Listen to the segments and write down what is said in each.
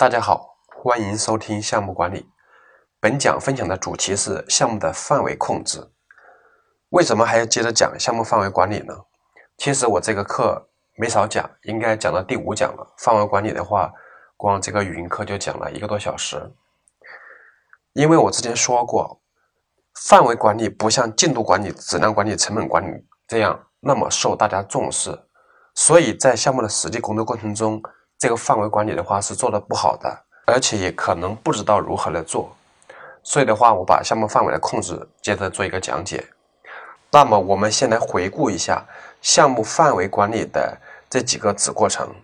大家好，欢迎收听项目管理。本讲分享的主题是项目的范围控制。为什么还要接着讲项目范围管理呢？其实我这个课没少讲，应该讲到第五讲了。范围管理的话，光这个语音课就讲了一个多小时。因为我之前说过，范围管理不像进度管理、质量管理、成本管理这样那么受大家重视，所以在项目的实际工作过程中。这个范围管理的话是做的不好的，而且也可能不知道如何来做，所以的话，我把项目范围的控制接着做一个讲解。那么，我们先来回顾一下项目范围管理的这几个子过程，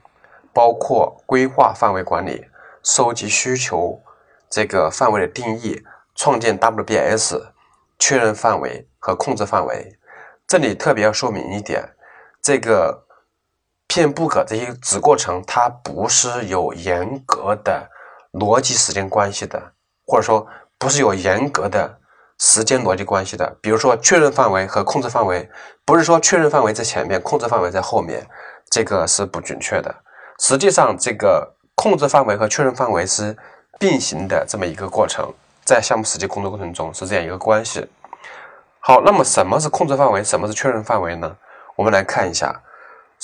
包括规划范围管理、收集需求、这个范围的定义、创建 WBS、确认范围和控制范围。这里特别要说明一点，这个。片 book 这些子过程，它不是有严格的逻辑时间关系的，或者说不是有严格的时间逻辑关系的。比如说确认范围和控制范围，不是说确认范围在前面，控制范围在后面，这个是不准确的。实际上，这个控制范围和确认范围是并行的这么一个过程，在项目实际工作过程中是这样一个关系。好，那么什么是控制范围，什么是确认范围呢？我们来看一下。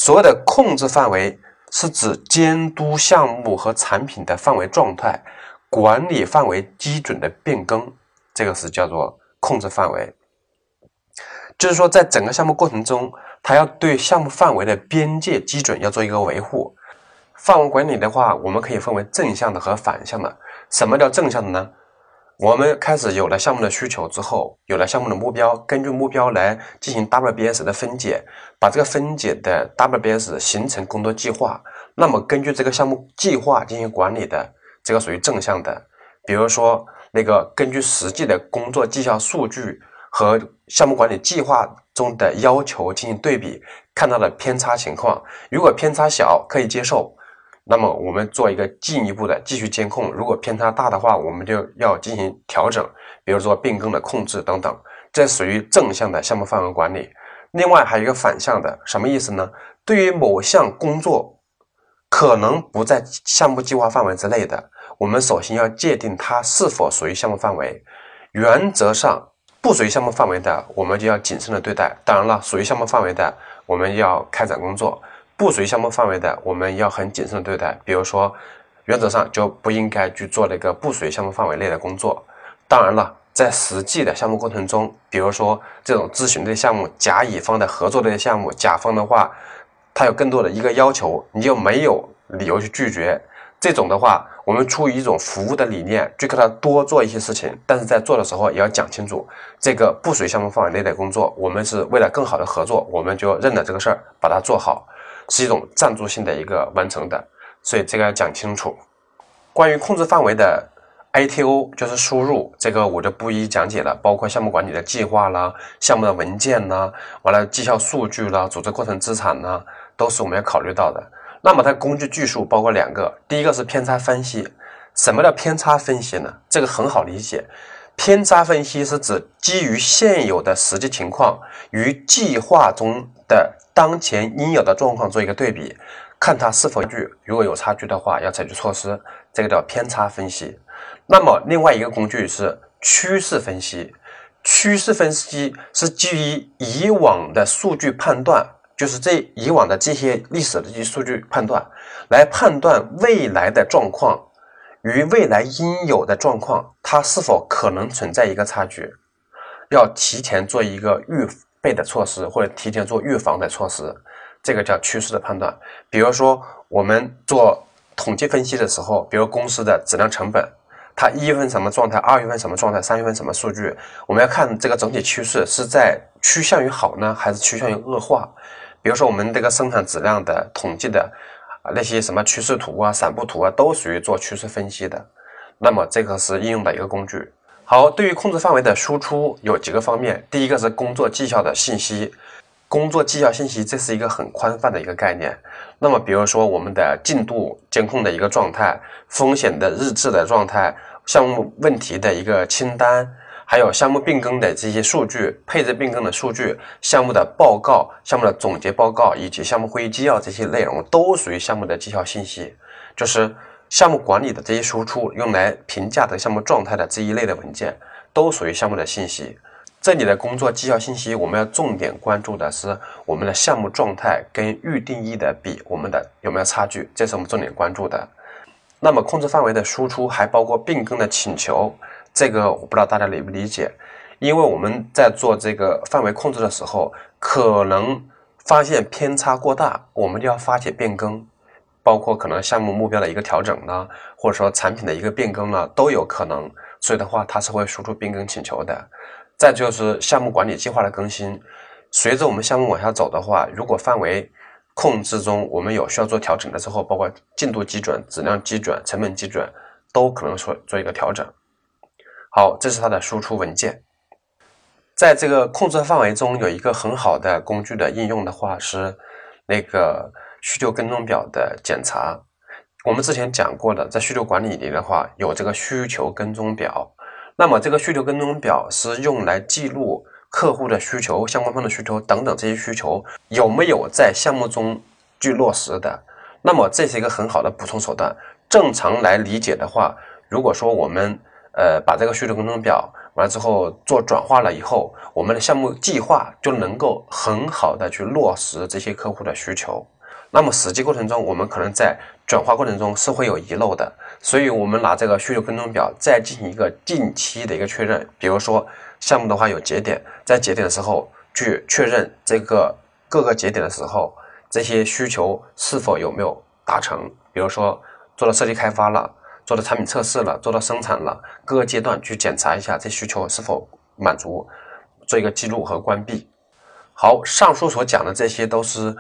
所谓的控制范围是指监督项目和产品的范围状态，管理范围基准的变更，这个是叫做控制范围。就是说，在整个项目过程中，它要对项目范围的边界基准要做一个维护。范围管理的话，我们可以分为正向的和反向的。什么叫正向的呢？我们开始有了项目的需求之后，有了项目的目标，根据目标来进行 WBS 的分解，把这个分解的 WBS 形成工作计划。那么根据这个项目计划进行管理的，这个属于正向的。比如说那个根据实际的工作绩效数据和项目管理计划中的要求进行对比，看到的偏差情况，如果偏差小，可以接受。那么我们做一个进一步的继续监控，如果偏差大的话，我们就要进行调整，比如说变更的控制等等，这属于正向的项目范围管理。另外还有一个反向的，什么意思呢？对于某项工作可能不在项目计划范围之内的，我们首先要界定它是否属于项目范围。原则上不属于项目范围的，我们就要谨慎的对待。当然了，属于项目范围的，我们要开展工作。不属于项目范围的，我们要很谨慎对待。比如说，原则上就不应该去做那个不属于项目范围内的工作。当然了，在实际的项目过程中，比如说这种咨询类项目、甲乙方的合作类项目，甲方的话，他有更多的一个要求，你就没有理由去拒绝。这种的话，我们出于一种服务的理念，就给他多做一些事情，但是在做的时候也要讲清楚，这个不属于项目范围内的工作，我们是为了更好的合作，我们就认了这个事儿，把它做好。是一种赞助性的一个完成的，所以这个要讲清楚。关于控制范围的 ITO 就是输入，这个我就不一一讲解了。包括项目管理的计划啦、项目的文件啦、完了绩效数据啦、组织过程资产啦，都是我们要考虑到的。那么它工具技术包括两个，第一个是偏差分析。什么叫偏差分析呢？这个很好理解，偏差分析是指基于现有的实际情况与计划中的。当前应有的状况做一个对比，看它是否差距。如果有差距的话，要采取措施，这个叫偏差分析。那么另外一个工具是趋势分析。趋势分析是基于以往的数据判断，就是这以往的这些历史的这些数据判断，来判断未来的状况与未来应有的状况，它是否可能存在一个差距，要提前做一个预。备的措施或者提前做预防的措施，这个叫趋势的判断。比如说，我们做统计分析的时候，比如公司的质量成本，它一月份什么状态，二月份什么状态，三月份什么数据，我们要看这个整体趋势是在趋向于好呢，还是趋向于恶化。比如说，我们这个生产质量的统计的啊那些什么趋势图啊、散布图啊，都属于做趋势分析的。那么这个是应用的一个工具。好，对于控制范围的输出有几个方面。第一个是工作绩效的信息，工作绩效信息这是一个很宽泛的一个概念。那么，比如说我们的进度监控的一个状态、风险的日志的状态、项目问题的一个清单，还有项目变更的这些数据、配置变更的数据、项目的报告、项目的总结报告以及项目会议纪要这些内容，都属于项目的绩效信息，就是。项目管理的这些输出，用来评价的项目状态的这一类的文件，都属于项目的信息。这里的工作绩效信息，我们要重点关注的是我们的项目状态跟预定义的比，我们的有没有差距，这是我们重点关注的。那么控制范围的输出还包括变更的请求，这个我不知道大家理不理解，因为我们在做这个范围控制的时候，可能发现偏差过大，我们就要发起变更，包括可能项目目标的一个调整呢，或者说产品的一个变更呢，都有可能，所以的话它是会输出变更请求的。再就是项目管理计划的更新，随着我们项目往下走的话，如果范围控制中我们有需要做调整的时候，包括进度基准、质量基准、成本基准，都可能说做一个调整。好，这是它的输出文件。在这个控制范围中，有一个很好的工具的应用的话是那个需求跟踪表的检查。我们之前讲过的，在需求管理里的话，有这个需求跟踪表。那么这个需求跟踪表是用来记录客户的需求、相关方的需求等等这些需求有没有在项目中去落实的。那么这是一个很好的补充手段。正常来理解的话，如果说我们呃把这个需求跟踪表完了之后做转化了以后，我们的项目计划就能够很好的去落实这些客户的需求。那么实际过程中，我们可能在转化过程中是会有遗漏的，所以我们拿这个需求跟踪表再进行一个近期的一个确认。比如说项目的话有节点，在节点的时候去确认这个各个节点的时候，这些需求是否有没有达成。比如说做了设计开发了，做了产品测试了，做到生产了，各个阶段去检查一下这需求是否满足，做一个记录和关闭。好，上述所讲的这些都是。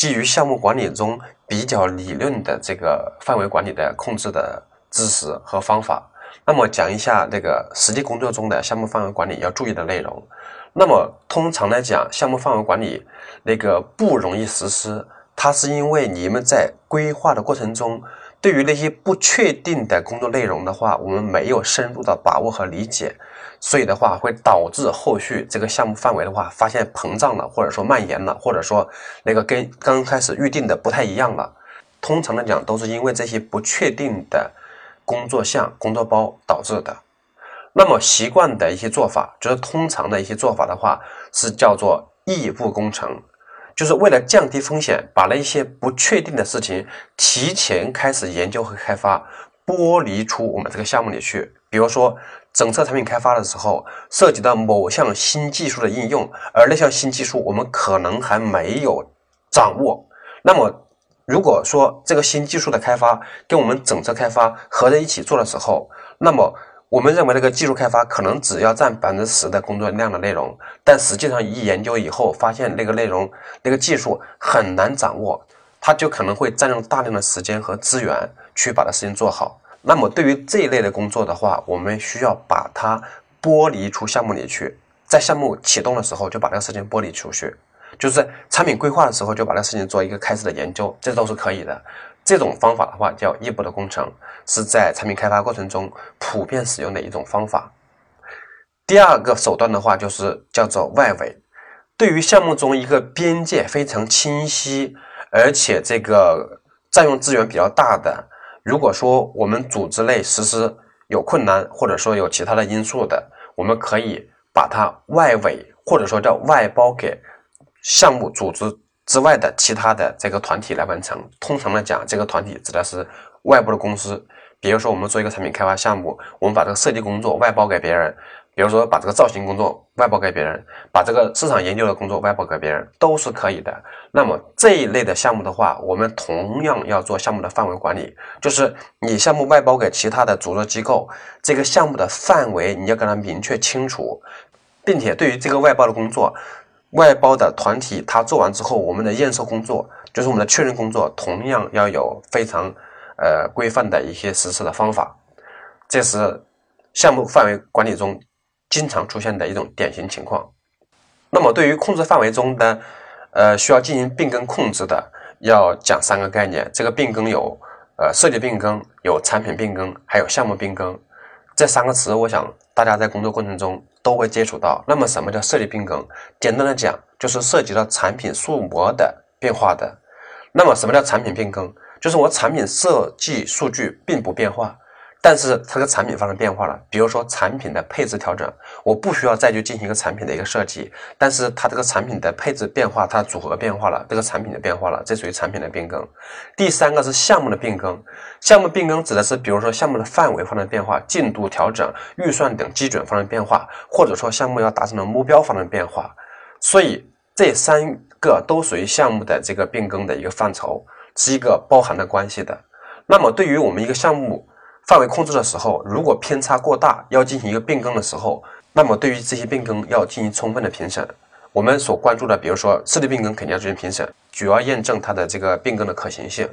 基于项目管理中比较理论的这个范围管理的控制的知识和方法，那么讲一下这个实际工作中的项目范围管理要注意的内容。那么通常来讲，项目范围管理那个不容易实施，它是因为你们在规划的过程中，对于那些不确定的工作内容的话，我们没有深入的把握和理解。所以的话，会导致后续这个项目范围的话，发现膨胀了，或者说蔓延了，或者说那个跟刚开始预定的不太一样了。通常来讲，都是因为这些不确定的工作项、工作包导致的。那么习惯的一些做法，就是通常的一些做法的话，是叫做异步工程，就是为了降低风险，把那一些不确定的事情提前开始研究和开发，剥离出我们这个项目里去。比如说。整车产品开发的时候，涉及到某项新技术的应用，而那项新技术我们可能还没有掌握。那么，如果说这个新技术的开发跟我们整车开发合在一起做的时候，那么我们认为那个技术开发可能只要占百分之十的工作量的内容，但实际上一研究以后发现那个内容、那个技术很难掌握，它就可能会占用大量的时间和资源去把它事情做好。那么对于这一类的工作的话，我们需要把它剥离出项目里去，在项目启动的时候就把这个事情剥离出去，就是产品规划的时候就把这事情做一个开始的研究，这都是可以的。这种方法的话叫异步的工程，是在产品开发过程中普遍使用的一种方法。第二个手段的话就是叫做外围，对于项目中一个边界非常清晰，而且这个占用资源比较大的。如果说我们组织内实施有困难，或者说有其他的因素的，我们可以把它外委，或者说叫外包给项目组织之外的其他的这个团体来完成。通常来讲，这个团体指的是外部的公司。比如说，我们做一个产品开发项目，我们把这个设计工作外包给别人。比如说，把这个造型工作外包给别人，把这个市场研究的工作外包给别人，都是可以的。那么这一类的项目的话，我们同样要做项目的范围管理，就是你项目外包给其他的组织机构，这个项目的范围你要给它明确清楚，并且对于这个外包的工作，外包的团体他做完之后，我们的验收工作，就是我们的确认工作，同样要有非常呃规范的一些实施的方法。这是项目范围管理中。经常出现的一种典型情况。那么，对于控制范围中的，呃，需要进行变更控制的，要讲三个概念。这个变更有，呃，设计变更、有产品变更，还有项目变更。这三个词，我想大家在工作过程中都会接触到。那么，什么叫设计变更？简单的讲，就是涉及到产品数模的变化的。那么，什么叫产品变更？就是我产品设计数据并不变化。但是它这个产品发生变化了，比如说产品的配置调整，我不需要再去进行一个产品的一个设计，但是它这个产品的配置变化，它组合变化了，这个产品的变化了，这属于产品的变更。第三个是项目的变更，项目变更指的是，比如说项目的范围发生变化、进度调整、预算等基准发生变化，或者说项目要达成的目标发生变化，所以这三个都属于项目的这个变更的一个范畴，是一个包含的关系的。那么对于我们一个项目，范围控制的时候，如果偏差过大，要进行一个变更的时候，那么对于这些变更要进行充分的评审。我们所关注的，比如说设计变更，肯定要进行评审，主要验证它的这个变更的可行性。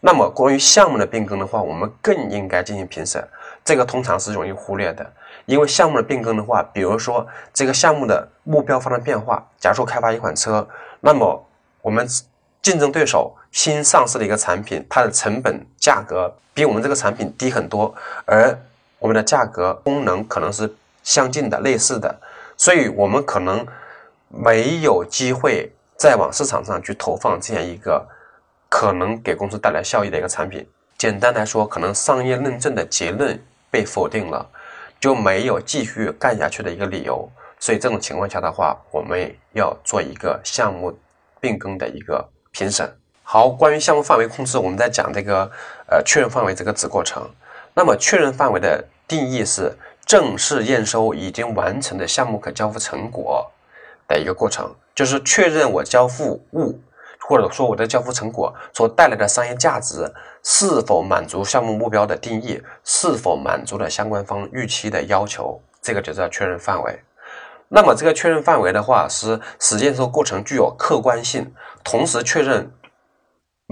那么关于项目的变更的话，我们更应该进行评审。这个通常是容易忽略的，因为项目的变更的话，比如说这个项目的目标发生变化，假如说开发一款车，那么我们。竞争对手新上市的一个产品，它的成本价格比我们这个产品低很多，而我们的价格功能可能是相近的、类似的，所以我们可能没有机会再往市场上去投放这样一个可能给公司带来效益的一个产品。简单来说，可能商业认证的结论被否定了，就没有继续干下去的一个理由。所以这种情况下的话，我们要做一个项目变更的一个。评审好，关于项目范围控制，我们在讲这个呃确认范围这个子过程。那么确认范围的定义是正式验收已经完成的项目可交付成果的一个过程，就是确认我交付物或者说我的交付成果所带来的商业价值是否满足项目目标的定义，是否满足了相关方预期的要求，这个就叫确认范围。那么这个确认范围的话，是实验收过程具有客观性，同时确认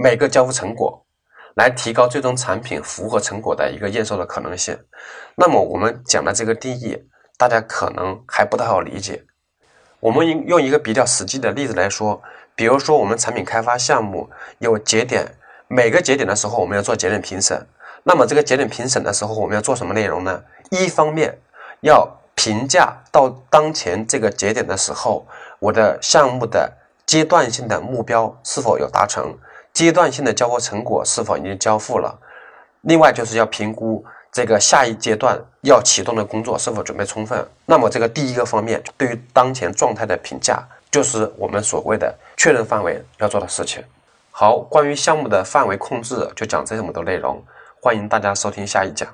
每个交付成果，来提高最终产品符合成果的一个验收的可能性。那么我们讲的这个定义，大家可能还不太好理解。我们用用一个比较实际的例子来说，比如说我们产品开发项目有节点，每个节点的时候我们要做节点评审。那么这个节点评审的时候，我们要做什么内容呢？一方面要评价到当前这个节点的时候，我的项目的阶段性的目标是否有达成，阶段性的交货成果是否已经交付了。另外就是要评估这个下一阶段要启动的工作是否准备充分。那么这个第一个方面，对于当前状态的评价，就是我们所谓的确认范围要做的事情。好，关于项目的范围控制就讲这么多内容，欢迎大家收听下一讲。